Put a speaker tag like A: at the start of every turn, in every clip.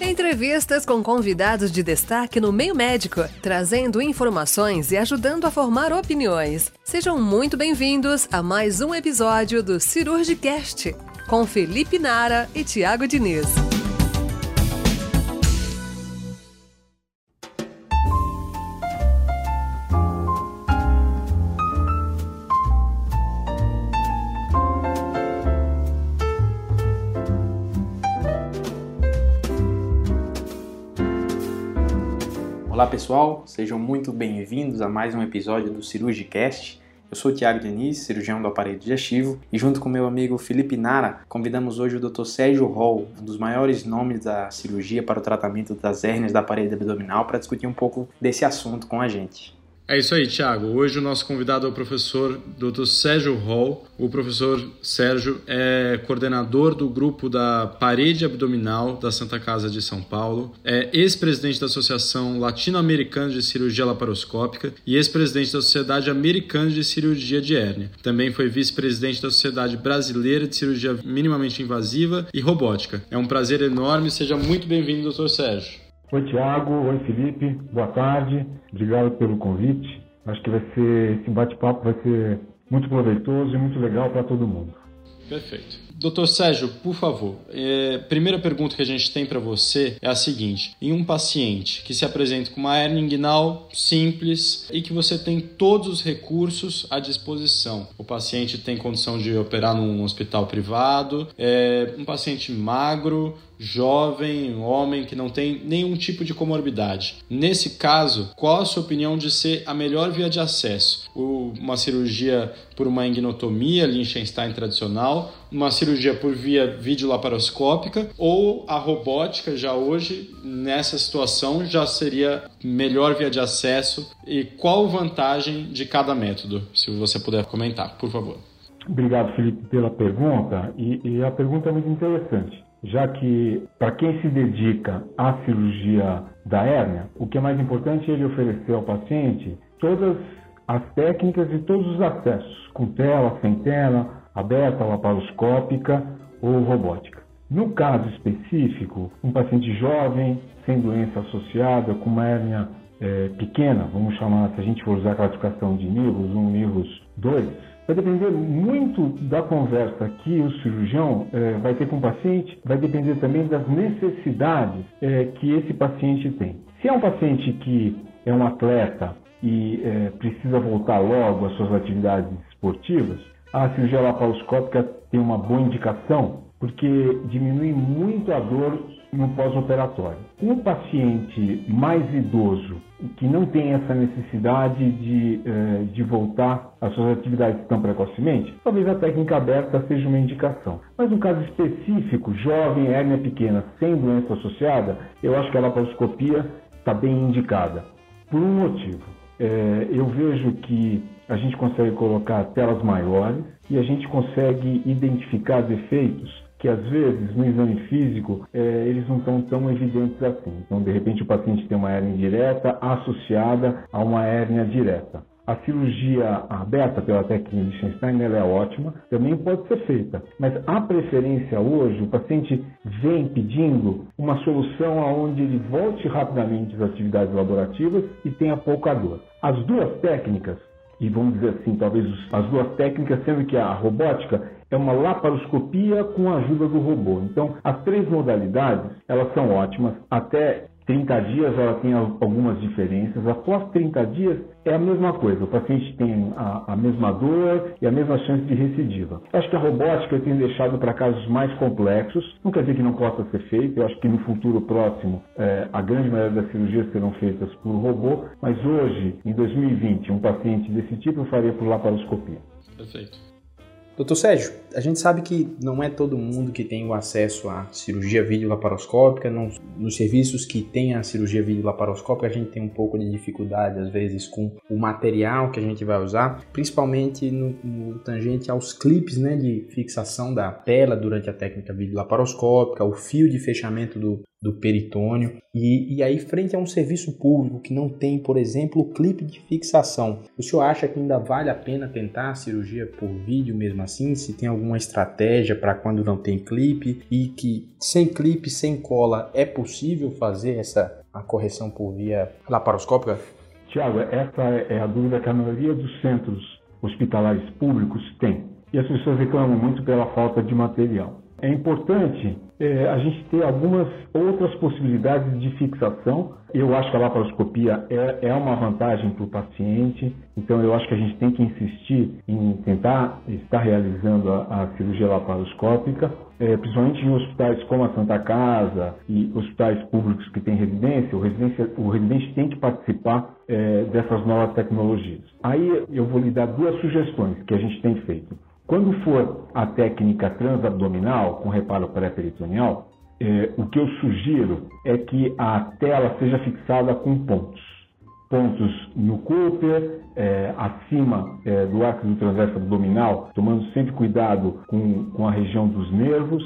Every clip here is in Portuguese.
A: Entrevistas com convidados de destaque no meio médico, trazendo informações e ajudando a formar opiniões. Sejam muito bem-vindos a mais um episódio do Cirurgicast, com Felipe Nara e Tiago Diniz.
B: Olá pessoal, sejam muito bem-vindos a mais um episódio do Cirurgicast. Eu sou o Tiago Diniz, cirurgião do aparelho digestivo, e junto com meu amigo Felipe Nara, convidamos hoje o Dr. Sérgio Hall, um dos maiores nomes da cirurgia para o tratamento das hérnias da parede abdominal, para discutir um pouco desse assunto com a gente.
C: É isso aí, Thiago. Hoje o nosso convidado é o professor Dr. Sérgio Hall. O professor Sérgio é coordenador do grupo da parede abdominal da Santa Casa de São Paulo, é ex-presidente da Associação Latino-Americana de Cirurgia Laparoscópica e ex-presidente da Sociedade Americana de Cirurgia de Hérnia. Também foi vice-presidente da Sociedade Brasileira de Cirurgia Minimamente Invasiva e Robótica. É um prazer enorme. Seja muito bem-vindo, Dr. Sérgio.
D: Oi, Tiago. Oi, Felipe. Boa tarde. Obrigado pelo convite. Acho que vai ser esse bate-papo vai ser muito proveitoso e muito legal para todo mundo.
C: Perfeito. Doutor Sérgio, por favor, é, primeira pergunta que a gente tem para você é a seguinte: em um paciente que se apresenta com uma hernia inguinal simples e que você tem todos os recursos à disposição, o paciente tem condição de operar num hospital privado, é um paciente magro, jovem, homem que não tem nenhum tipo de comorbidade. Nesse caso, qual a sua opinião de ser a melhor via de acesso? Uma cirurgia por uma ingnotomia Liechtenstein tradicional, uma cirurgia por via videolaparoscópica ou a robótica já hoje nessa situação já seria melhor via de acesso e qual vantagem de cada método, se você puder comentar, por favor.
D: Obrigado, Felipe, pela pergunta. E, e a pergunta é muito interessante já que para quem se dedica à cirurgia da hérnia, o que é mais importante é ele oferecer ao paciente todas as técnicas e todos os acessos, com tela, sem tela, aberta, laparoscópica ou robótica. No caso específico, um paciente jovem, sem doença associada, com uma hérnia é, pequena, vamos chamar, se a gente for usar a classificação de níveis, um níveis 2, Vai depender muito da conversa que o cirurgião é, vai ter com o paciente, vai depender também das necessidades é, que esse paciente tem. Se é um paciente que é um atleta e é, precisa voltar logo às suas atividades esportivas, a cirurgia laparoscópica tem uma boa indicação porque diminui muito a dor no pós-operatório. Um paciente mais idoso que não tem essa necessidade de, eh, de voltar às suas atividades tão precocemente, talvez a técnica aberta seja uma indicação. Mas no caso específico, jovem, hérnia pequena, sem doença associada, eu acho que a laparoscopia está bem indicada. Por um motivo. É, eu vejo que a gente consegue colocar telas maiores e a gente consegue identificar defeitos que às vezes no exame físico é, eles não estão tão evidentes assim. Então, de repente, o paciente tem uma hérnia indireta associada a uma hérnia direta. A cirurgia aberta pela técnica de Schenstein é ótima, também pode ser feita, mas a preferência hoje, o paciente vem pedindo uma solução onde ele volte rapidamente às atividades laborativas e tenha pouca dor. As duas técnicas, e vamos dizer assim, talvez as duas técnicas, sendo que a robótica é uma laparoscopia com a ajuda do robô. Então, as três modalidades, elas são ótimas. Até 30 dias ela tem algumas diferenças. Após 30 dias é a mesma coisa. O paciente tem a, a mesma dor e a mesma chance de recidiva. Acho que a robótica tenho deixado para casos mais complexos. Não quer dizer que não possa ser feito. Eu acho que no futuro próximo é, a grande maioria das cirurgias serão feitas por robô. Mas hoje, em 2020, um paciente desse tipo eu faria por laparoscopia.
C: Perfeito.
B: Doutor Sérgio, a gente sabe que não é todo mundo que tem o acesso à cirurgia videolaparoscópica. Não, nos serviços que tem a cirurgia videolaparoscópica, a gente tem um pouco de dificuldade, às vezes, com o material que a gente vai usar, principalmente no, no tangente aos clipes né, de fixação da tela durante a técnica videolaparoscópica, o fio de fechamento do, do peritônio. E, e aí, frente a um serviço público que não tem, por exemplo, o clipe de fixação, o senhor acha que ainda vale a pena tentar a cirurgia por vídeo mesmo assim, se tem alguma estratégia para quando não tem clipe e que sem clipe, sem cola, é possível fazer essa a correção por via laparoscópica?
D: Tiago, essa é a dúvida que a maioria dos centros hospitalares públicos tem. E as pessoas reclamam muito pela falta de material. É importante é, a gente ter algumas outras possibilidades de fixação. Eu acho que a laparoscopia é, é uma vantagem para o paciente, então eu acho que a gente tem que insistir em tentar estar realizando a, a cirurgia laparoscópica, é, principalmente em hospitais como a Santa Casa e hospitais públicos que têm residência. O, residência, o residente tem que participar é, dessas novas tecnologias. Aí eu vou lhe dar duas sugestões que a gente tem feito. Quando for a técnica transabdominal com reparo pré-peritoneal, eh, o que eu sugiro é que a tela seja fixada com pontos. Pontos no Cooper, eh, acima eh, do arco do transverso abdominal, tomando sempre cuidado com, com a região dos nervos,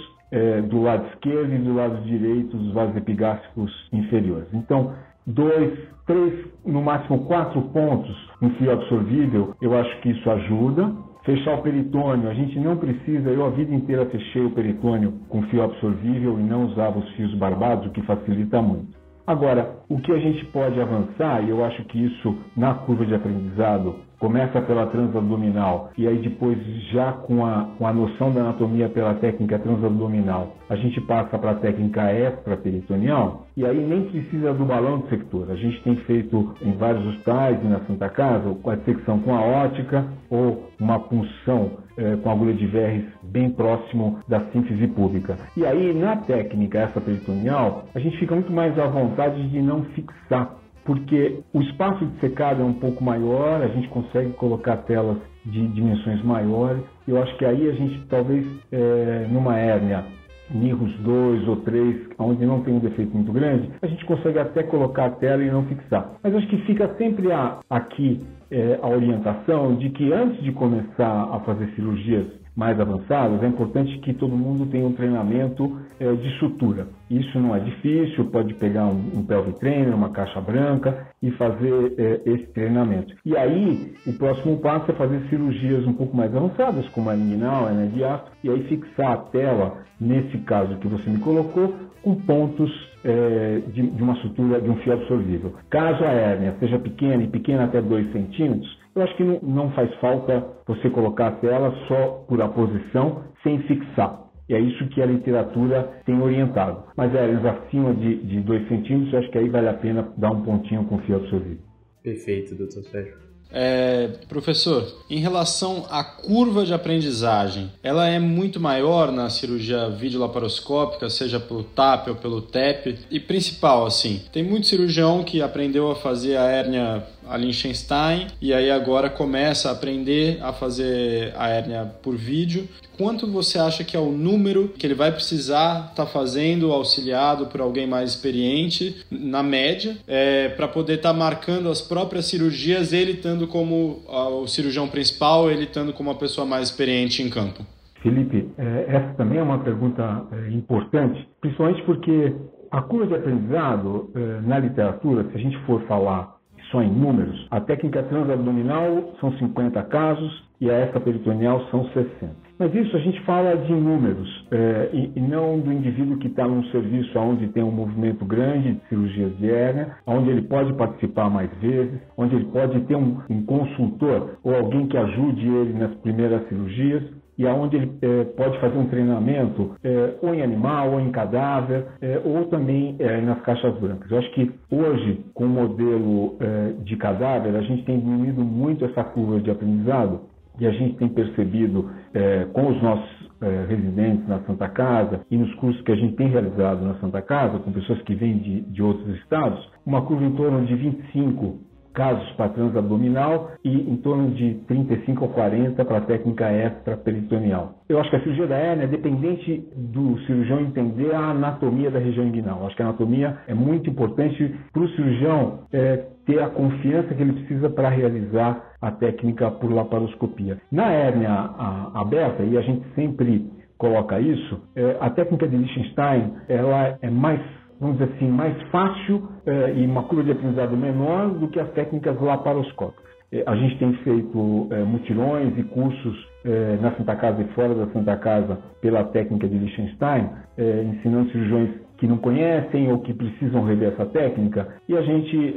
D: do lado esquerdo e do lado direito dos vasos epigástricos inferiores. Então, dois, três, no máximo quatro pontos no fio absorvível, eu acho que isso ajuda fechar o peritônio. A gente não precisa, eu a vida inteira fechei o peritônio com fio absorvível e não usava os fios barbados, o que facilita muito. Agora, o que a gente pode avançar, e eu acho que isso na curva de aprendizado começa pela transabdominal e aí depois já com a, com a noção da anatomia pela técnica transabdominal, a gente passa para a técnica extraperitoneal e aí nem precisa do balão de sector. A gente tem feito em vários hospitais e na Santa Casa a dissecção com a ótica ou uma punção eh, com agulha de verres bem próximo da síntese pública. E aí na técnica extraperitoneal a gente fica muito mais à vontade de não fixar porque o espaço de secado é um pouco maior, a gente consegue colocar telas de dimensões maiores. Eu acho que aí a gente talvez é, numa hérnia Nirros 2 ou 3, onde não tem um defeito muito grande, a gente consegue até colocar a tela e não fixar. Mas acho que fica sempre a, aqui é, a orientação de que antes de começar a fazer cirurgias mais avançadas, é importante que todo mundo tenha um treinamento é, de sutura. Isso não é difícil, pode pegar um, um pelvic trainer, uma caixa branca e fazer é, esse treinamento. E aí, o próximo passo é fazer cirurgias um pouco mais avançadas, como a inguinal, a diástole, e aí fixar a tela, nesse caso que você me colocou, com pontos é, de, de, uma sutura, de um fio absorvível. Caso a hérnia seja pequena e pequena até 2 centímetros, eu acho que não, não faz falta você colocar a tela só por a posição, sem fixar. E é isso que a literatura tem orientado. Mas áreas acima de 2 centímetros, eu acho que aí vale a pena dar um pontinho com fio absorvido.
B: Perfeito, doutor Sérgio.
C: É, professor, em relação à curva de aprendizagem, ela é muito maior na cirurgia videolaparoscópica, seja pelo TAP ou pelo TEP? E principal, assim, tem muito cirurgião que aprendeu a fazer a hérnia a Liechtenstein e aí agora começa a aprender a fazer a hérnia por vídeo. Quanto você acha que é o número que ele vai precisar estar tá fazendo auxiliado por alguém mais experiente, na média, é, para poder estar tá marcando as próprias cirurgias, ele estando como o cirurgião principal, ele estando como a pessoa mais experiente em campo?
D: Felipe, é, essa também é uma pergunta é, importante, principalmente porque a curva de aprendizado é, na literatura, se a gente for falar só em números. A técnica transabdominal são 50 casos e a extraperitoneal são 60. Mas isso a gente fala de números é, e, e, não do indivíduo que está num serviço onde tem um movimento grande de cirurgias de hérnia, onde ele pode participar mais vezes, onde ele pode ter um, um consultor ou alguém que ajude ele nas primeiras cirurgias e aonde ele é, pode fazer um treinamento é, ou em animal ou em cadáver é, ou também é, nas caixas brancas. Eu acho que hoje, com o modelo é, de cadáver, a gente tem diminuído muito essa curva de aprendizado e a gente tem percebido é, com os nossos residentes na Santa Casa e nos cursos que a gente tem realizado na Santa Casa, com pessoas que vêm de, de outros estados, uma curva em torno de 25 casos para transabdominal e em torno de 35 ou 40 para a técnica extraperitoneal. Eu acho que a cirurgia da hérnia é dependente do cirurgião entender a anatomia da região inguinal. Eu acho que a anatomia é muito importante para o cirurgião é, ter a confiança que ele precisa para realizar a técnica por laparoscopia. Na hérnia aberta, e a gente sempre coloca isso, é, a técnica de Liechtenstein ela é mais vamos dizer assim, mais fácil eh, e uma curva de aprendizado menor do que as técnicas laparoscópicas. É, a gente tem feito é, mutirões e cursos é, na Santa Casa e fora da Santa Casa pela técnica de Liechtenstein, ensinando cirurgiões que não conhecem ou que precisam rever essa técnica. E a gente,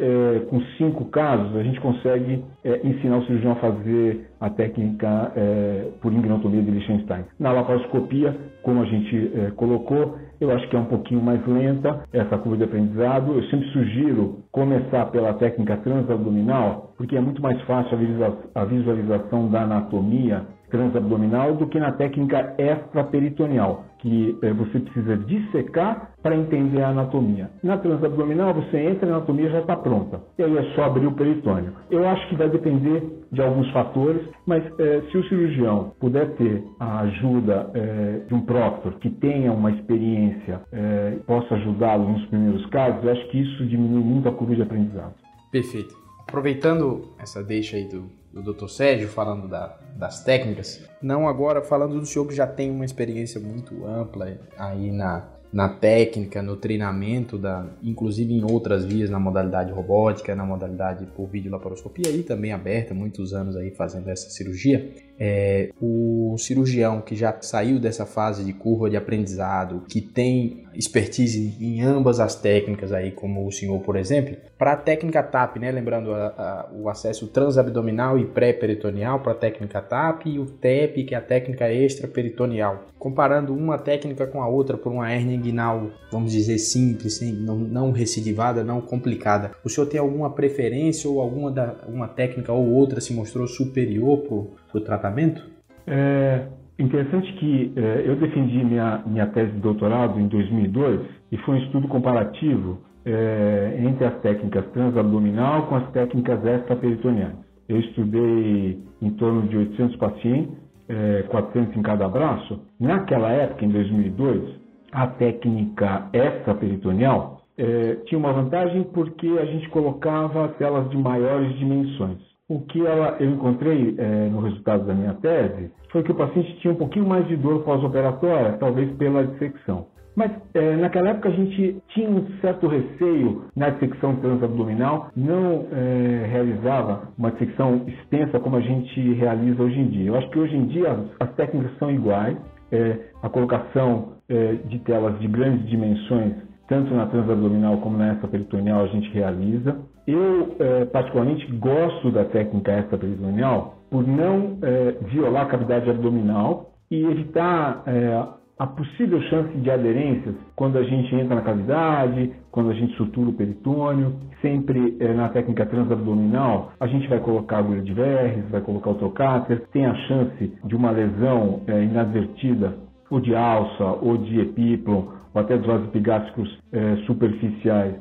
D: com cinco casos, a gente consegue ensinar o cirurgião a fazer a técnica por ingnotomia de Liechtenstein. Na laparoscopia, como a gente colocou, eu acho que é um pouquinho mais lenta essa curva de aprendizado. Eu sempre sugiro começar pela técnica transabdominal, porque é muito mais fácil a visualização da anatomia transabdominal do que na técnica extraperitoneal, que é, você precisa dissecar para entender a anatomia. Na transabdominal, você entra a anatomia já está pronta. E aí é só abrir o peritônio. Eu acho que vai depender de alguns fatores, mas é, se o cirurgião puder ter a ajuda é, de um proctor que tenha uma experiência possa ajudá-lo nos primeiros casos, eu acho que isso diminui muito a curva de aprendizado.
B: Perfeito. Aproveitando essa deixa aí do, do Dr. Sérgio falando da, das técnicas, não agora falando do senhor que já tem uma experiência muito ampla aí na, na técnica, no treinamento, da, inclusive em outras vias, na modalidade robótica, na modalidade por videolaparoscopia e também aberta, muitos anos aí fazendo essa cirurgia é, o cirurgião que já saiu dessa fase de curva de aprendizado, que tem expertise em ambas as técnicas aí, como o senhor, por exemplo, para a técnica TAP, né? Lembrando a, a, o acesso transabdominal e pré-peritoneal para a técnica TAP e o TEP, que é a técnica extraperitoneal. Comparando uma técnica com a outra por uma hernia inguinal, vamos dizer simples, não, não recidivada, não complicada. O senhor tem alguma preferência ou alguma da, uma técnica ou outra se mostrou superior para o tratamento?
D: É interessante que é, eu defendi minha, minha tese de doutorado em 2002 e foi um estudo comparativo é, entre as técnicas transabdominal com as técnicas extraperitoneais. Eu estudei em torno de 800 pacientes, é, 400 em cada braço. Naquela época, em 2002, a técnica extraperitoneal é, tinha uma vantagem porque a gente colocava células de maiores dimensões. O que ela, eu encontrei é, no resultado da minha tese foi que o paciente tinha um pouquinho mais de dor pós-operatória, talvez pela dissecção. Mas é, naquela época a gente tinha um certo receio na dissecção transabdominal, não é, realizava uma dissecção extensa como a gente realiza hoje em dia. Eu acho que hoje em dia as, as técnicas são iguais, é, a colocação é, de telas de grandes dimensões, tanto na transabdominal como na extraperitoneal, a gente realiza. Eu, é, particularmente, gosto da técnica extraperitoneal por não é, violar a cavidade abdominal e evitar é, a possível chance de aderências quando a gente entra na cavidade, quando a gente sutura o peritônio. Sempre na técnica transabdominal, a gente vai colocar agulha de verres, vai colocar o trocáter, tem a chance de uma lesão inadvertida ou de alça ou de epíplon ou até dos vasos epigástricos superficiais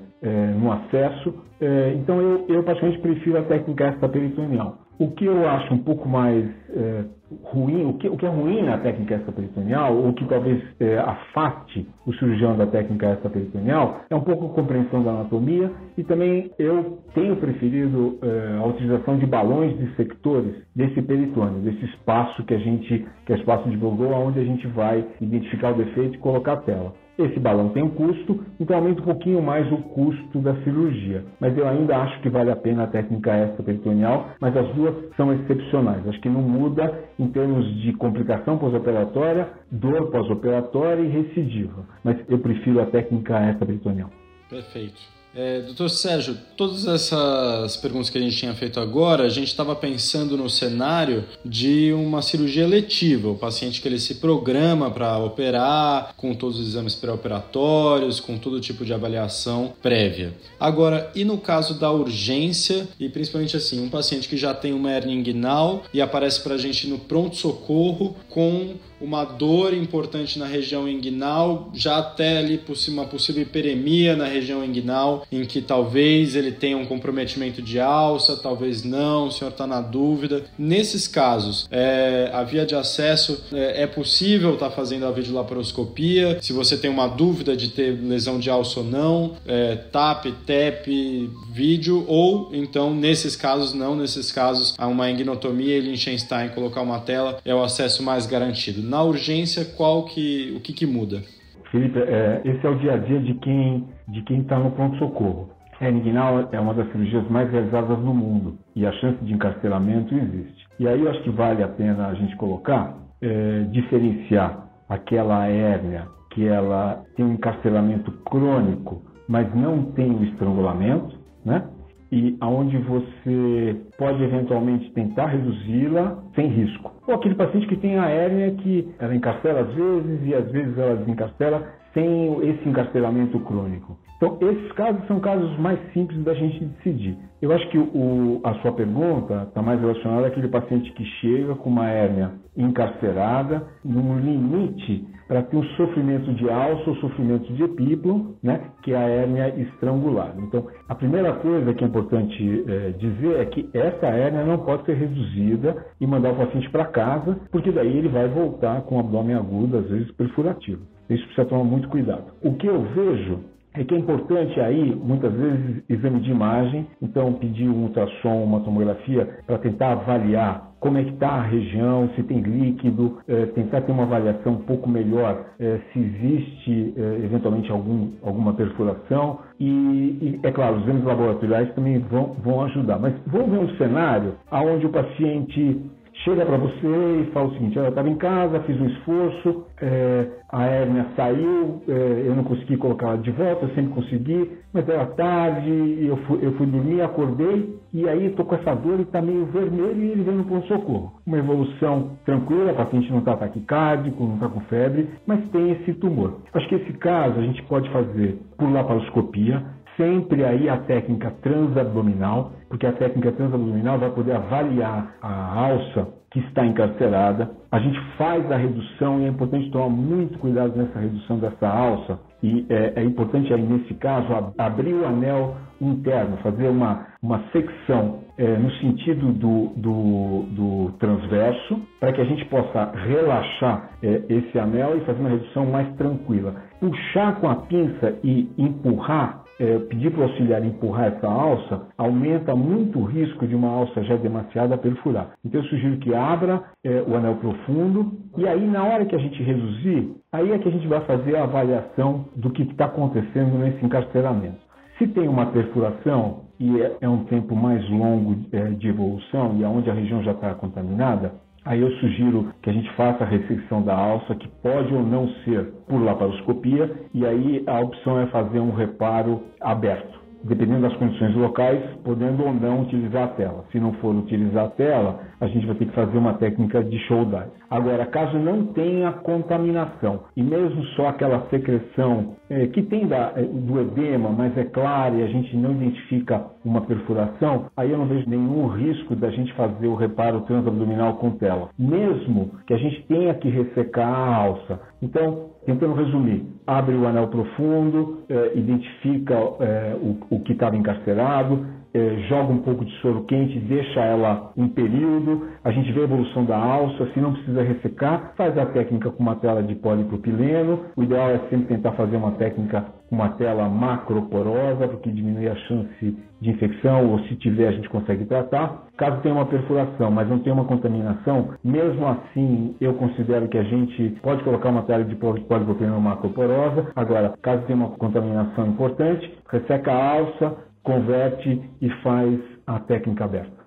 D: no acesso. É, então, eu, eu praticamente prefiro a técnica extraperitoneal. O que eu acho um pouco mais é, ruim, o que, o que, é ruim na técnica extraperitoneal, ou que talvez é, afaste o cirurgião da técnica extraperitoneal, é um pouco a compreensão da anatomia e também eu tenho preferido é, a utilização de balões dissectores desse peritônio, desse espaço que a gente, que é espaço de Bourgault, onde a gente vai identificar o defeito e colocar a tela. Esse balão tem um custo, então aumenta um pouquinho mais o custo da cirurgia. Mas eu ainda acho que vale a pena a técnica extraperitoneal, mas as duas são excepcionais. Acho que não muda em termos de complicação pós-operatória, dor pós-operatória e recidiva. Mas eu prefiro a técnica extraperitoneal.
C: Perfeito. É, doutor Sérgio, todas essas perguntas que a gente tinha feito agora, a gente estava pensando no cenário de uma cirurgia letiva, o paciente que ele se programa para operar, com todos os exames pré-operatórios, com todo tipo de avaliação prévia. Agora, e no caso da urgência, e principalmente assim, um paciente que já tem uma hernia inguinal e aparece para a gente no pronto-socorro com uma dor importante na região inguinal, já até ali uma possível hiperemia na região inguinal, em que talvez ele tenha um comprometimento de alça, talvez não, o senhor está na dúvida. Nesses casos, é, a via de acesso é, é possível estar tá fazendo a videolaparoscopia, se você tem uma dúvida de ter lesão de alça ou não, é, TAP, TEP, vídeo, ou então, nesses casos, não, nesses casos, há uma engnotomia e Liechtenstein colocar uma tela é o acesso mais garantido na urgência, qual que, o que, que muda?
D: Felipe, é, esse é o dia a dia de quem de quem está no pronto socorro. A hernia inguinal é uma das cirurgias mais realizadas no mundo e a chance de encarceramento existe. E aí eu acho que vale a pena a gente colocar, é, diferenciar aquela hérnia que ela tem um encarceramento crônico, mas não tem o estrangulamento, né? e aonde você pode eventualmente tentar reduzi-la sem risco. Ou aquele paciente que tem a hérnia que ela encarcela às vezes e às vezes ela desencarcela sem esse encarcelamento crônico. Então, esses casos são casos mais simples da gente decidir. Eu acho que o, a sua pergunta está mais relacionada àquele paciente que chega com uma hérnia encarcerada, num limite para ter um sofrimento de alça ou sofrimento de epíplo, né, que é a hérnia estrangulada. Então, a primeira coisa que é importante é, dizer é que essa hérnia não pode ser reduzida e mandar o paciente para casa, porque daí ele vai voltar com o abdômen agudo, às vezes perfurativo. Isso precisa tomar muito cuidado. O que eu vejo é que é importante aí, muitas vezes, exame de imagem, então pedir um ultrassom, uma tomografia, para tentar avaliar como é que está a região, se tem líquido, é, tentar ter uma avaliação um pouco melhor é, se existe é, eventualmente algum, alguma perfuração e, e, é claro, os exames laboratoriais também vão, vão ajudar. Mas vamos ver um cenário onde o paciente chega para você e fala o seguinte: eu estava em casa, fiz um esforço, é, a hérnia saiu, é, eu não consegui colocá-la de volta, eu sempre consegui, mas era tarde, eu fui, eu fui dormir, acordei e aí estou com essa dor e está meio vermelho e ele vem no ponto-socorro. Uma evolução tranquila, o paciente não está taquicárdico, não está com febre, mas tem esse tumor. Acho que esse caso a gente pode fazer por laparoscopia, sempre aí a técnica transabdominal, porque a técnica transabdominal vai poder avaliar a alça que está encarcerada. A gente faz a redução e é importante tomar muito cuidado nessa redução dessa alça. E é, é importante aí, nesse caso, abrir o anel interno, fazer uma, uma secção é, no sentido do, do, do transverso, para que a gente possa relaxar é, esse anel e fazer uma redução mais tranquila. Puxar com a pinça e empurrar é, pedir para o auxiliar empurrar essa alça, aumenta muito o risco de uma alça já demasiada perfurar. Então eu sugiro que abra é, o anel profundo e aí na hora que a gente reduzir, aí é que a gente vai fazer a avaliação do que está acontecendo nesse encarceramento. Se tem uma perfuração e é, é um tempo mais longo é, de evolução e aonde a região já está contaminada, Aí eu sugiro que a gente faça a ressecção da alça, que pode ou não ser por laparoscopia, e aí a opção é fazer um reparo aberto dependendo das condições locais, podendo ou não utilizar a tela. Se não for utilizar a tela, a gente vai ter que fazer uma técnica de show dye. Agora, caso não tenha contaminação e mesmo só aquela secreção é, que tem da, é, do edema, mas é clara e a gente não identifica uma perfuração, aí eu não vejo nenhum risco da gente fazer o reparo transabdominal com tela, mesmo que a gente tenha que ressecar a alça. Então, Tentando resumir, abre o anel profundo, eh, identifica eh, o, o, que estava encarcerado, eh, joga um pouco de soro quente, deixa ela um período, a gente vê a evolução da alça, se não precisa ressecar, faz a técnica com uma tela de polipropileno. O ideal é sempre tentar fazer uma técnica com uma tela macroporosa, porque diminui a chance de infecção, ou se tiver a gente consegue tratar. Caso tenha uma perfuração, mas não tenha uma contaminação, mesmo assim eu considero que a gente pode colocar uma tela de polipropileno macroporosa. Agora, caso tenha uma contaminação importante, resseca a alça, converte e faz a técnica aberta.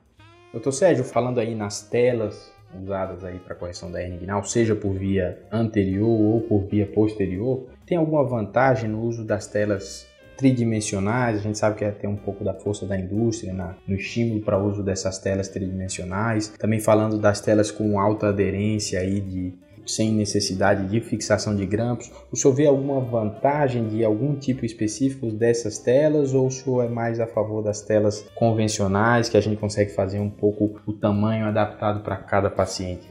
B: Doutor Sérgio, falando aí nas telas usadas aí para correção da hernia inguinal, seja por via anterior ou por via posterior, tem alguma vantagem no uso das telas tridimensionais? A gente sabe que é ter um pouco da força da indústria na, no estímulo para o uso dessas telas tridimensionais. Também falando das telas com alta aderência aí de sem necessidade de fixação de grampos. O senhor vê alguma vantagem de algum tipo específico dessas telas ou o senhor é mais a favor das telas convencionais que a gente consegue fazer um pouco o tamanho adaptado para cada paciente?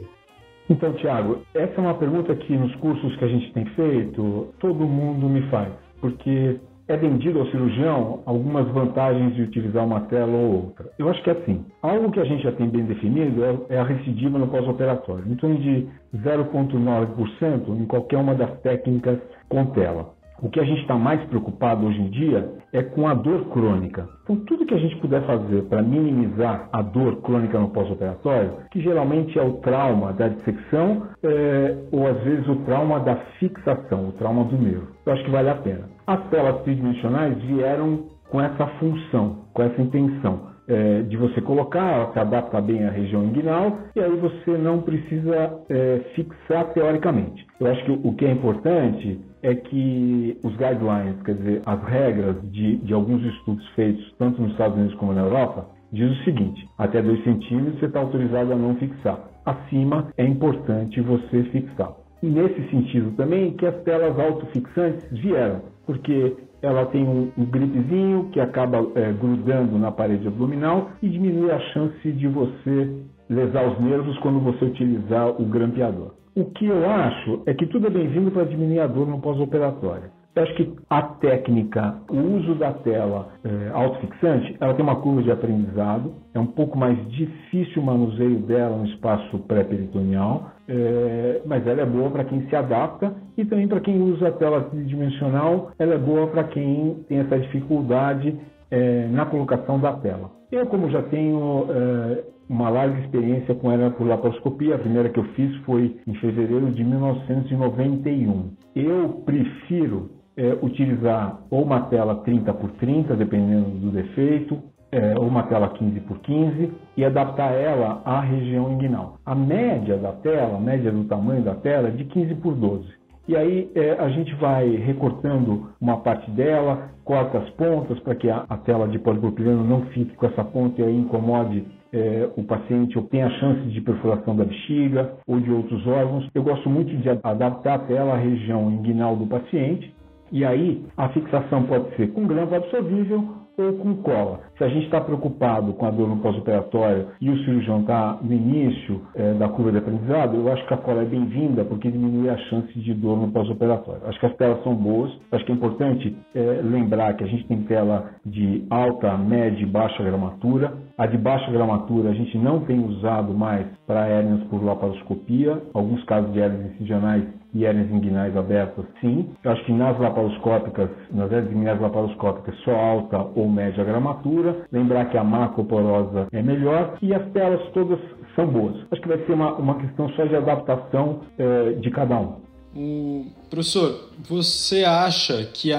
D: Então, Tiago, essa é uma pergunta que nos cursos que a gente tem feito, todo mundo me faz, porque é vendido ao cirurgião algumas vantagens de utilizar uma tela ou outra. Eu acho que é assim. Algo que a gente já tem bem definido é, é a recidiva no pós-operatório, em torno de 0,9% em qualquer uma das técnicas com tela. O que a gente está mais preocupado hoje em dia é com a dor crônica. Então, tudo que a gente puder fazer para minimizar a dor crônica no pós-operatório, que geralmente é o trauma da dissecção é, ou às vezes o trauma da fixação, o trauma do nervo, eu acho que vale a pena. As telas tridimensionais vieram com essa função, com essa intenção é, de você colocar, ela se adapta bem à região inguinal e aí você não precisa é, fixar teoricamente. Eu acho que o que é importante é que os guidelines, quer dizer, as regras de, de alguns estudos feitos tanto nos Estados Unidos como na Europa, diz o seguinte: até 2 centímetros você está autorizado a não fixar. Acima é importante você fixar. E nesse sentido também que as telas autofixantes vieram, porque ela tem um, um gripezinho que acaba é, grudando na parede abdominal e diminui a chance de você lesar os nervos quando você utilizar o grampeador. O que eu acho é que tudo é bem-vindo para diminuir a dor no pós-operatório. Eu acho que a técnica, o uso da tela é, autofixante, ela tem uma curva de aprendizado, é um pouco mais difícil o manuseio dela no espaço pré-peritoneal, é, mas ela é boa para quem se adapta e também para quem usa a tela tridimensional, ela é boa para quem tem essa dificuldade é, na colocação da tela. Eu, como já tenho é, uma larga experiência com ela por laparoscopia, a primeira que eu fiz foi em fevereiro de 1991. Eu prefiro é, utilizar ou uma tela 30 por 30, dependendo do defeito, é, ou uma tela 15 por 15 e adaptar ela à região inguinal. A média da tela, a média do tamanho da tela é de 15 por 12. E aí é, a gente vai recortando uma parte dela, corta as pontas para que a, a, tela de polipropileno não fique com essa ponta e aí incomode é, o paciente ou tenha chance de perfuração da bexiga ou de outros órgãos. Eu gosto muito de adaptar a tela à região inguinal do paciente e aí a fixação pode ser com grampo absorvível ou com cola. Se a gente está preocupado com a dor no pós-operatório e o cirurgião está no início é, da curva de aprendizado, eu acho que a cola é bem-vinda porque diminui a chance de dor no pós-operatório. Acho que as telas são boas, acho que é importante é, lembrar que a gente tem tela de alta, média e baixa gramatura. A de baixa gramatura a gente não tem usado mais para hérnias por laparoscopia, alguns casos de hérnias incisionais e hérnias inguinais abertas, sim. Eu acho que nas laparoscópicas, nas hérnias inguinais laparoscópicas, só alta ou média gramatura. Lembrar que a macroporosa é melhor e as telas todas são boas. Acho que vai ser uma, uma questão só de adaptação é, de cada um.
C: O professor, você acha que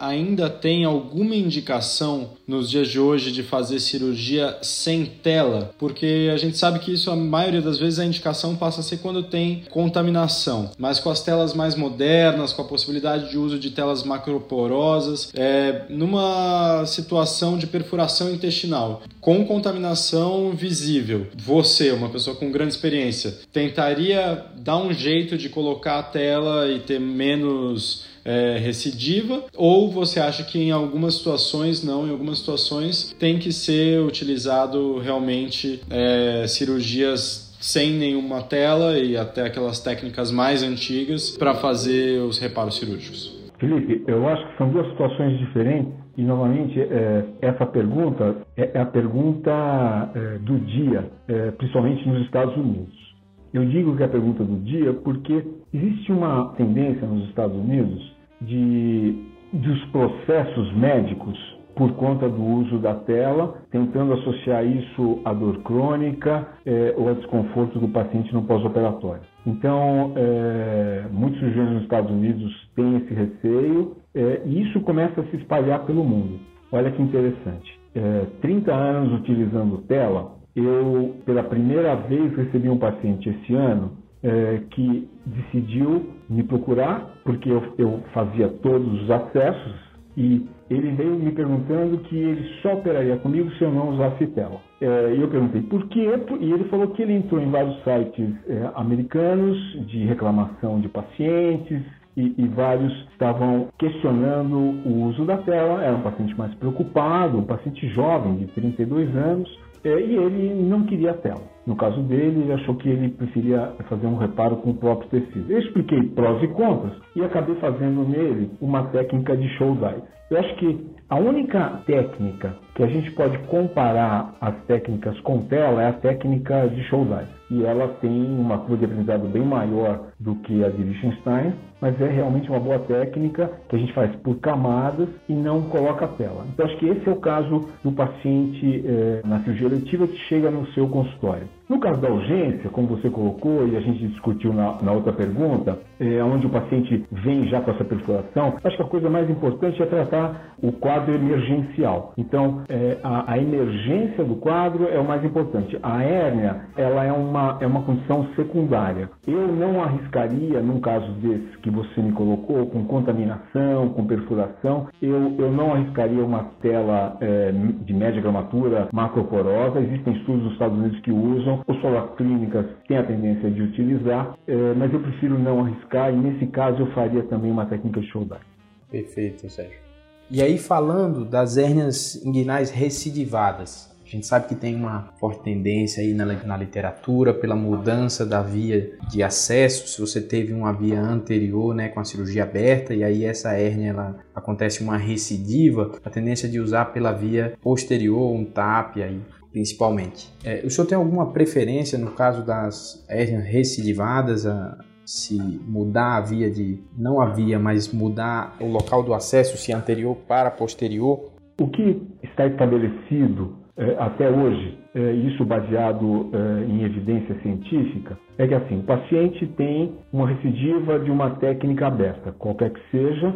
C: ainda tem alguma indicação nos dias de hoje de fazer cirurgia sem tela? Porque a gente sabe que isso, a maioria das vezes, a indicação passa a ser quando tem contaminação. Mas com as telas mais modernas, com a possibilidade de uso de telas macroporosas, é, numa situação de perfuração intestinal, com contaminação visível, você, uma pessoa com grande experiência, tentaria dar um jeito de colocar a tela e ter menos é, recidiva, ou você acha que em algumas situações não, em algumas situações tem que ser utilizado realmente é, cirurgias sem nenhuma tela e até aquelas técnicas mais antigas para fazer os reparos cirúrgicos?
D: Felipe, eu acho que são duas situações diferentes e novamente é, essa pergunta é, é a pergunta é, do dia, é, principalmente nos Estados Unidos. Eu digo que é a pergunta do dia porque existe uma tendência nos Estados Unidos de dos processos médicos por conta do uso da tela, tentando associar isso à dor crônica é, ou a desconforto do paciente no pós-operatório. Então, é, muitos cirurgiões nos Estados Unidos têm esse receio é, e isso começa a se espalhar pelo mundo. Olha que interessante. 30 anos utilizando tela, eu, pela primeira vez, recebi um paciente esse ano é, que decidiu me procurar, porque eu, eu, fazia todos os acessos, e ele veio me perguntando que ele só operaria comigo se eu não usasse tela. É, eu perguntei por quê, e ele falou que ele entrou em vários sites é, americanos de reclamação de pacientes, e, e, vários estavam questionando o uso da tela. Era um paciente mais preocupado, um paciente jovem de 32 anos, é, e ele não queria tela. No caso dele, ele achou que ele preferia fazer um reparo com o próprio tecido. Eu expliquei prós e contras e acabei fazendo nele uma técnica de show dice. Eu acho que a única técnica que a gente pode comparar as técnicas com tela é a técnica de show dice e ela tem uma curva de aprendizado bem maior do que a de Liechtenstein, mas é realmente uma boa técnica que a gente faz por camadas e não coloca tela. Então acho que esse é o caso do paciente é, na cirurgia letiva que chega no seu consultório. No caso da urgência, como você colocou e a gente discutiu na, na outra pergunta, é, onde o paciente vem já com essa perfuração, acho que a coisa mais importante é tratar o quadro emergencial. Então, é, a, a, emergência do quadro é o mais importante. A hérnia, ela é uma, é uma condição secundária. Eu não arriscaria, num caso desse que você me colocou, com contaminação, com perfuração, eu, eu não arriscaria uma tela é, de média gramatura macroporosa. Existem estudos nos Estados Unidos que usam, os clínicas têm a tendência de utilizar, é, mas eu prefiro não arriscar e nesse caso eu faria também uma técnica de shoulder.
B: Perfeito, Sérgio. E aí falando das hérnias inguinais recidivadas, a gente sabe que tem uma forte tendência aí na, na, literatura pela mudança da via de acesso. Se você teve uma via anterior, né, com a cirurgia aberta e aí essa hérnia ela acontece uma recidiva, a tendência de usar pela via posterior, um TAP aí principalmente. É, o senhor tem alguma preferência no caso das hérnias recidivadas? A, se mudar a via de não a via, mas mudar o local do acesso, se anterior para posterior?
D: O que está estabelecido até hoje, é, isso baseado é, em evidência científica, é que assim, o paciente tem uma recidiva de uma técnica aberta, qualquer que seja,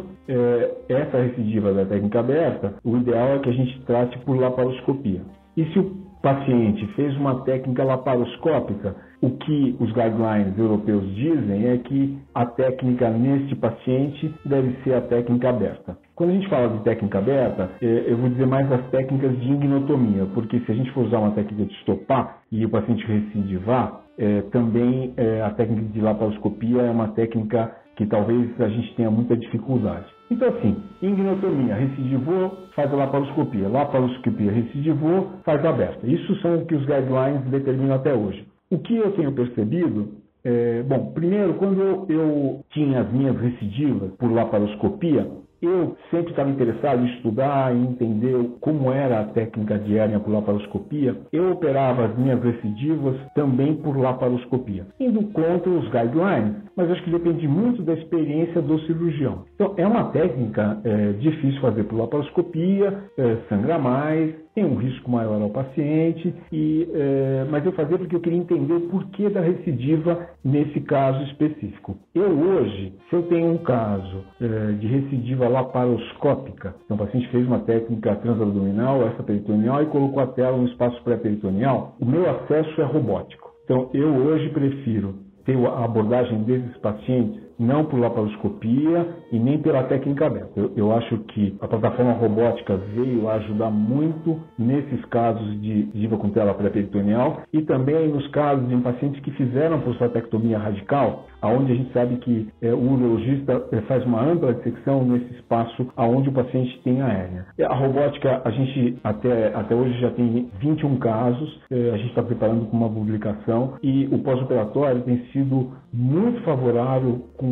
D: essa recidiva da técnica aberta, o ideal é que a gente trate por laparoscopia. E se o paciente fez uma técnica laparoscópica, o que os guidelines europeus dizem é que a técnica neste paciente deve ser a técnica aberta. Quando a gente fala de técnica aberta, é, eu vou dizer mais as técnicas de ignotomia, porque se a gente for usar uma técnica de estopar e o paciente recidivar, é, também é, a técnica de laparoscopia é uma técnica que talvez a gente tenha muita dificuldade. Então, assim, ignotomia, recidivou, faz a laparoscopia. Laparoscopia, recidivou, faz a aberta. Isso são o que os guidelines determinam até hoje. O que eu tenho percebido é, bom, primeiro, quando eu, eu tinha as minhas recidivas por laparoscopia, eu sempre estava interessado em estudar e entender como era a técnica de hérnia por laparoscopia. Eu operava as minhas recidivas também por laparoscopia, indo contra os guidelines, mas acho que depende muito da experiência do cirurgião. Então, é uma técnica é, difícil fazer por laparoscopia, é, sangra mais, tem um risco maior ao paciente, e, é, mas eu fazia porque eu queria entender o porquê da recidiva nesse caso específico. Eu hoje, se eu tenho um caso é, de recidiva laparoscópica, então o paciente fez uma técnica transabdominal, essa peritoneal, e colocou a tela no espaço pré-peritoneal, o meu acesso é robótico. Então eu hoje prefiro ter a abordagem desses pacientes não por laparoscopia e nem pela técnica aberta. Eu, eu, acho que a plataforma robótica veio ajudar muito nesses casos de diva com tela pré-peritoneal e também nos casos de pacientes que fizeram prostatectomia radical, aonde a gente sabe que é, o urologista é, faz uma ampla dissecção nesse espaço aonde o paciente tem a hérnia. A robótica, a gente até, até hoje já tem 21 casos, é, a gente está preparando com uma publicação e o pós-operatório tem sido muito favorável com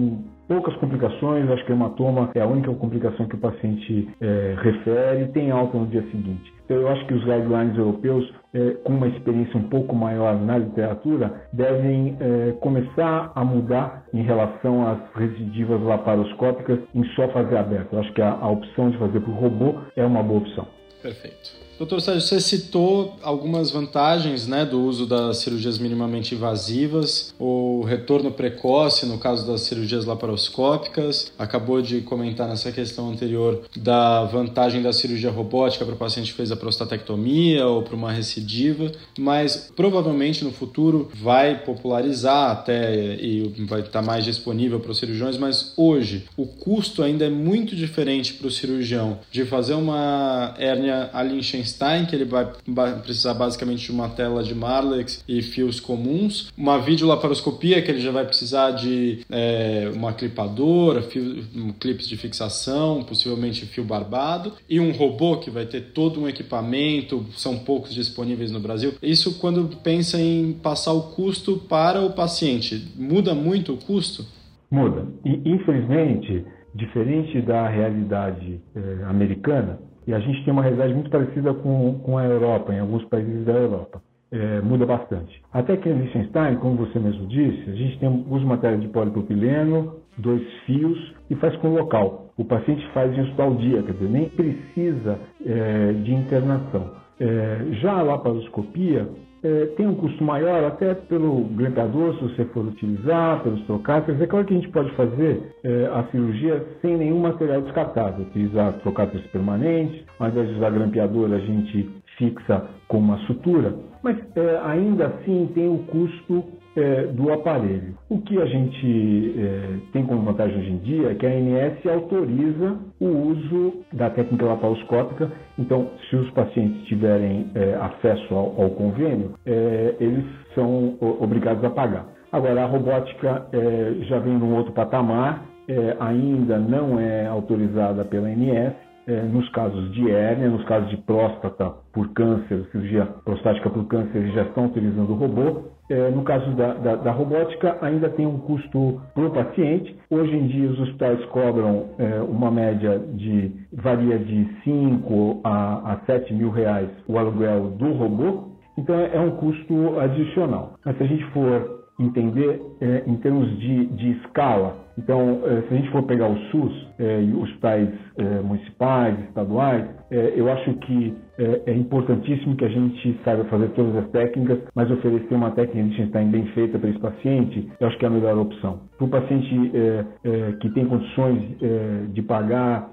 D: poucas complicações, acho que hematoma é a única complicação que o paciente é, refere e tem alta no dia seguinte. Então, eu acho que os guidelines europeus, é, com uma experiência um pouco maior na literatura, devem é, começar a mudar em relação às recidivas laparoscópicas em só fazer aberto. Eu acho que a, a opção de fazer por robô é uma boa opção.
C: Perfeito. Doutor Sérgio, você citou algumas vantagens né, do uso das cirurgias minimamente invasivas, o retorno precoce no caso das cirurgias laparoscópicas, acabou de comentar nessa questão anterior da vantagem da cirurgia robótica para o paciente que fez a prostatectomia ou para uma recidiva, mas provavelmente no futuro vai popularizar até e vai estar mais disponível para os cirurgiões, mas hoje o custo ainda é muito diferente para o cirurgião de fazer uma hérnia a Liechtenstein, que ele vai precisar basicamente de uma tela de Marlex e fios comuns, uma videolaparoscopia, que ele já vai precisar de é, uma clipadora, fio, um clips de fixação, possivelmente fio barbado, e um robô que vai ter todo um equipamento, são poucos disponíveis no Brasil. Isso quando pensa em passar o custo para o paciente, muda muito o custo?
D: Muda. E, infelizmente, diferente da realidade eh, americana, e a gente tem uma realidade muito parecida com, com a Europa, em alguns países da Europa. É, muda bastante. Até que em Liechtenstein, como você mesmo disse, a gente tem uso matéria de polipropileno, dois fios e faz com local. O paciente faz em hospital dia, quer dizer, nem precisa é, de internação. É, já a laparoscopia, é, tem um custo maior até pelo grampeador, se você for utilizar, pelos trocáteres. É claro que a gente pode fazer é, a cirurgia sem nenhum material descartável, utilizar trocáteres permanentes, ao invés de usar grampeador, a gente fixa com uma sutura, mas é, ainda assim tem o custo é, do aparelho. O que a gente é, tem como vantagem hoje em dia é que a ANS autoriza o uso da técnica laparoscópica, então se os pacientes tiverem é, acesso ao, ao convênio, é, eles são obrigados a pagar. Agora, a robótica é, já vem num outro patamar, ainda não é autorizada pela ANS, é, nos casos de hérnia, nos casos de próstata por câncer, cirurgia prostática por câncer, eles já estão utilizando o robô. É, no caso da, da, da, robótica, ainda tem um custo para o paciente. Hoje em dia, os hospitais cobram é, uma média de varia de 5 a, a 7 mil reais o aluguel do robô. Então, é um custo adicional. Mas se a gente for entender é, em termos de, de escala. Então, é, se a gente for pegar o SUS é, e hospitais é, municipais, estaduais, é, eu acho que é, é, importantíssimo que a gente saiba fazer todas as técnicas, mas oferecer uma técnica de Einstein bem feita para esse paciente, eu acho que é a melhor opção. Para o paciente que tem condições de pagar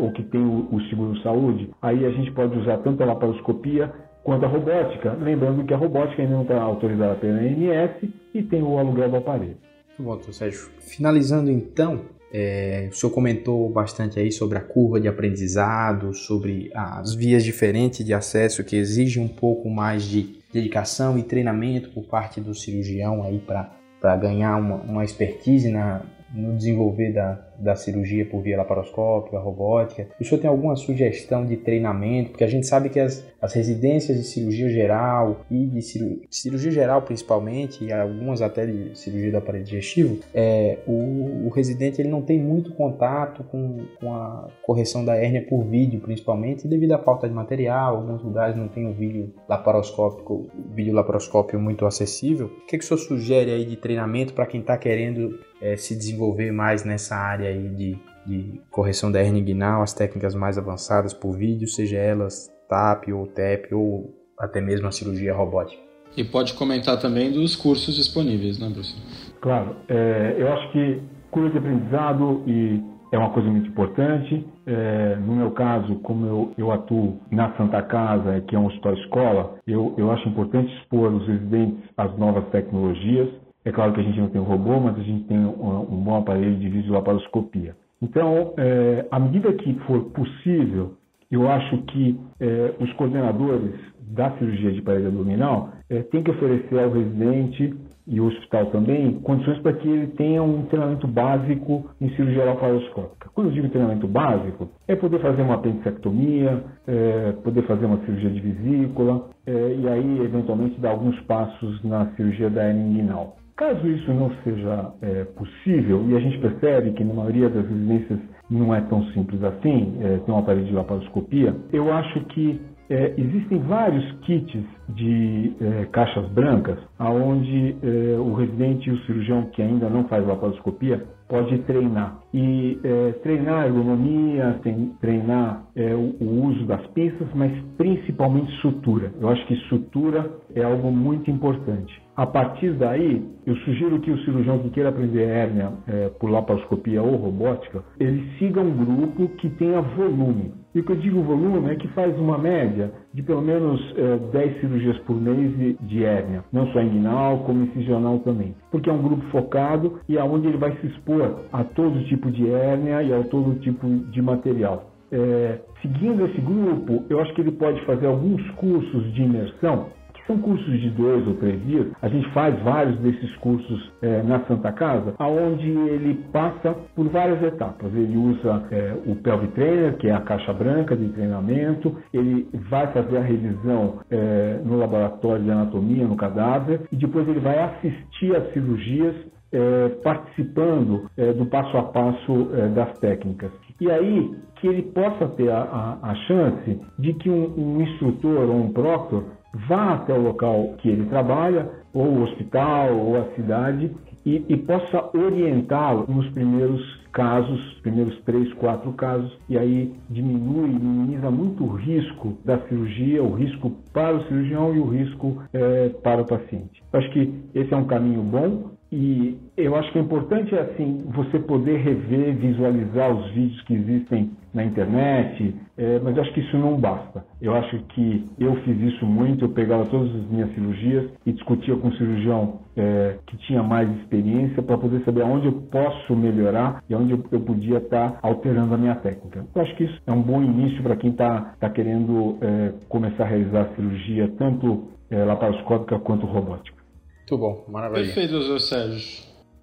D: ou que tem o, o seguro-saúde, aí a gente pode usar tanto a laparoscopia Quanto à robótica, lembrando que a robótica ainda não está autorizada pela ANS e tem o aluguel do aparelho.
B: Muito bom, Sérgio. Finalizando então, é, o senhor comentou bastante aí sobre a curva de aprendizado, sobre as vias diferentes de acesso que exigem um pouco mais de dedicação e treinamento por parte do cirurgião aí para ganhar uma, uma expertise na, no desenvolver da, da cirurgia por via laparoscópica, robótica? O senhor tem alguma sugestão de treinamento? Porque a gente sabe que as, as residências de cirurgia geral e de cirurgia, cirurgia geral principalmente, e algumas até de cirurgia do aparelho digestivo, é, o, o residente ele não tem muito contato com, com a correção da hérnia por vídeo, principalmente, devido à falta de material. Alguns lugares não tem o vídeo laparoscópico, vídeo laparoscópio muito acessível. O que, que o senhor sugere aí de treinamento para quem está querendo é, se desenvolver mais nessa área aí de, de correção da hernia inguinal, as técnicas mais avançadas por vídeo, seja elas TAP ou TEP ou até mesmo a cirurgia robótica.
C: E pode comentar também dos cursos disponíveis, né, Bruce?
D: Claro, é, eu acho que curso de aprendizado e é uma coisa muito importante. É, no meu caso, como eu, eu, atuo na Santa Casa, que é um hospital escola, eu, eu acho importante expor os residentes às novas tecnologias. É claro que a gente não tem um robô, mas a gente tem um, um bom aparelho de videolaparoscopia. Então, é, à medida que for possível, eu acho que é, os coordenadores da cirurgia de parede abdominal é, têm que oferecer ao residente e o hospital também condições para que ele tenha um treinamento básico em cirurgia laparoscópica. Quando eu digo treinamento básico, é poder fazer uma apendicectomia, é, poder fazer uma cirurgia de vesícula é, e aí, eventualmente, dar alguns passos na cirurgia da hernia inguinal. Caso isso não seja é, possível, e a gente percebe que na maioria das residências não é tão simples assim, é, tem um aparelho de laparoscopia, eu acho que é, existem vários kits de é, caixas brancas, aonde é, o residente e o cirurgião que ainda não faz laparoscopia pode treinar. E é, treinar a ergonomia, treinar é, o, o, uso das pinças, mas principalmente sutura. Eu acho que sutura é algo muito importante. A partir daí, eu sugiro que o cirurgião que queira aprender hérnia é, por laparoscopia ou robótica, ele siga um grupo que tenha volume. E o que eu digo volume é que faz uma média de pelo menos é, 10 cirurgias por mês de, de hérnia, não só inguinal, como incisional também. Porque é um grupo focado e aonde ele vai se expor a todo tipo de hérnia e a todo tipo de material. É, seguindo esse grupo, eu acho que ele pode fazer alguns cursos de imersão são cursos de dois ou três dias. A gente faz vários desses cursos é, na Santa Casa, aonde ele passa por várias etapas. Ele usa é, o Pelvic Trainer, que é a caixa branca de treinamento. Ele vai fazer a revisão é, no laboratório de anatomia, no cadáver, e depois ele vai assistir às cirurgias é, participando é, do passo a passo é, das técnicas. E aí que ele possa ter a, a, a chance de que um, um instrutor ou um proctor vá até o local que ele trabalha, ou o hospital, ou a cidade, e, e possa orientá-lo nos primeiros casos, primeiros três, quatro casos, e aí diminui, minimiza muito o risco da cirurgia, o risco para o cirurgião e o risco é, para o paciente. Acho que esse é um caminho bom e eu acho que é importante assim você poder rever, visualizar os vídeos que existem na internet, é, mas eu acho que isso não basta. Eu acho que eu fiz isso muito, eu pegava todas as minhas cirurgias e discutia com o cirurgião é, que tinha mais experiência para poder saber onde eu posso melhorar e onde eu podia estar tá alterando a minha técnica. Eu acho que isso é um bom início para quem está tá querendo é, começar a realizar a cirurgia, tanto é, laparoscópica quanto robótica.
B: Muito bom, maravilha.
C: Perfeito, doutor Sérgio.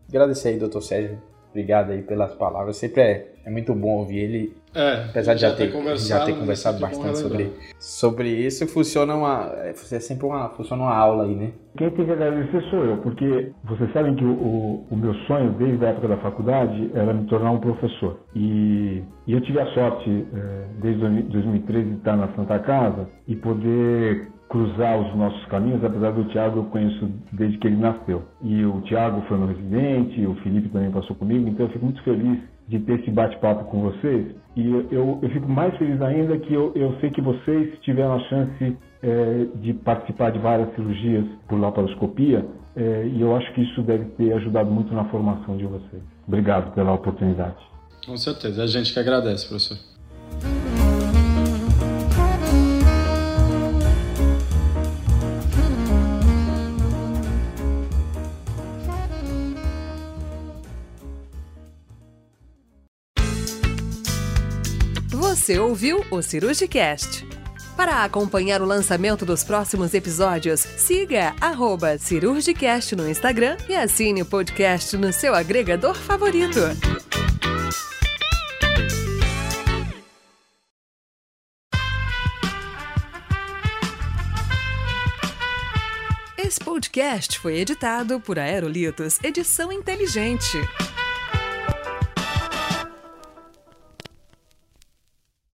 B: Agradecer aí, doutor Sérgio. Obrigado aí pelas palavras. Sempre é, é muito bom ouvir ele.
C: É,
B: apesar de já, ter, já ter conversado é bastante sobre, sobre isso, funciona uma. É, é sempre uma. Funciona uma aula aí, né?
D: Quem tem que agradecer sou eu, porque vocês sabem que o, o, o meu sonho, desde a época da faculdade, era me tornar um professor. E, e eu tive a sorte, é, desde 2013, de estar na Santa Casa e poder cruzar os nossos caminhos, apesar do Tiago eu conheço desde que ele nasceu. E o Tiago foi meu residente, o Felipe também passou comigo, então eu fico muito feliz de ter esse bate-papo com vocês. E eu, eu, fico mais feliz ainda que eu, eu sei que vocês tiveram a chance é, de participar de várias cirurgias por laparoscopia, é, e eu acho que isso deve ter ajudado muito na formação de vocês. Obrigado pela oportunidade.
C: Com certeza, a gente que agradece, professor.
A: Você ouviu o Cirurgicast. Para acompanhar o lançamento dos próximos episódios, siga arroba Cirurgicast no Instagram e assine o podcast no seu agregador favorito. Esse podcast foi editado por Aerolitos Edição Inteligente.